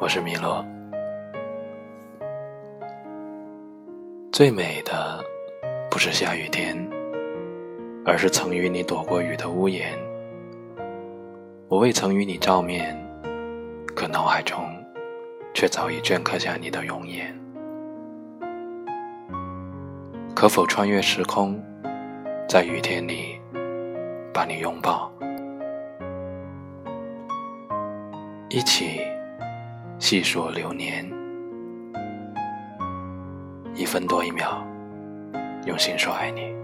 我是米洛。最美的不是下雨天而是曾与你躲过雨的屋檐。我未曾与你照面可脑海中却早已镌刻下你的容颜。可否穿越时空在雨天里把你拥抱？一起细数流年？一分多一秒，用心说爱你。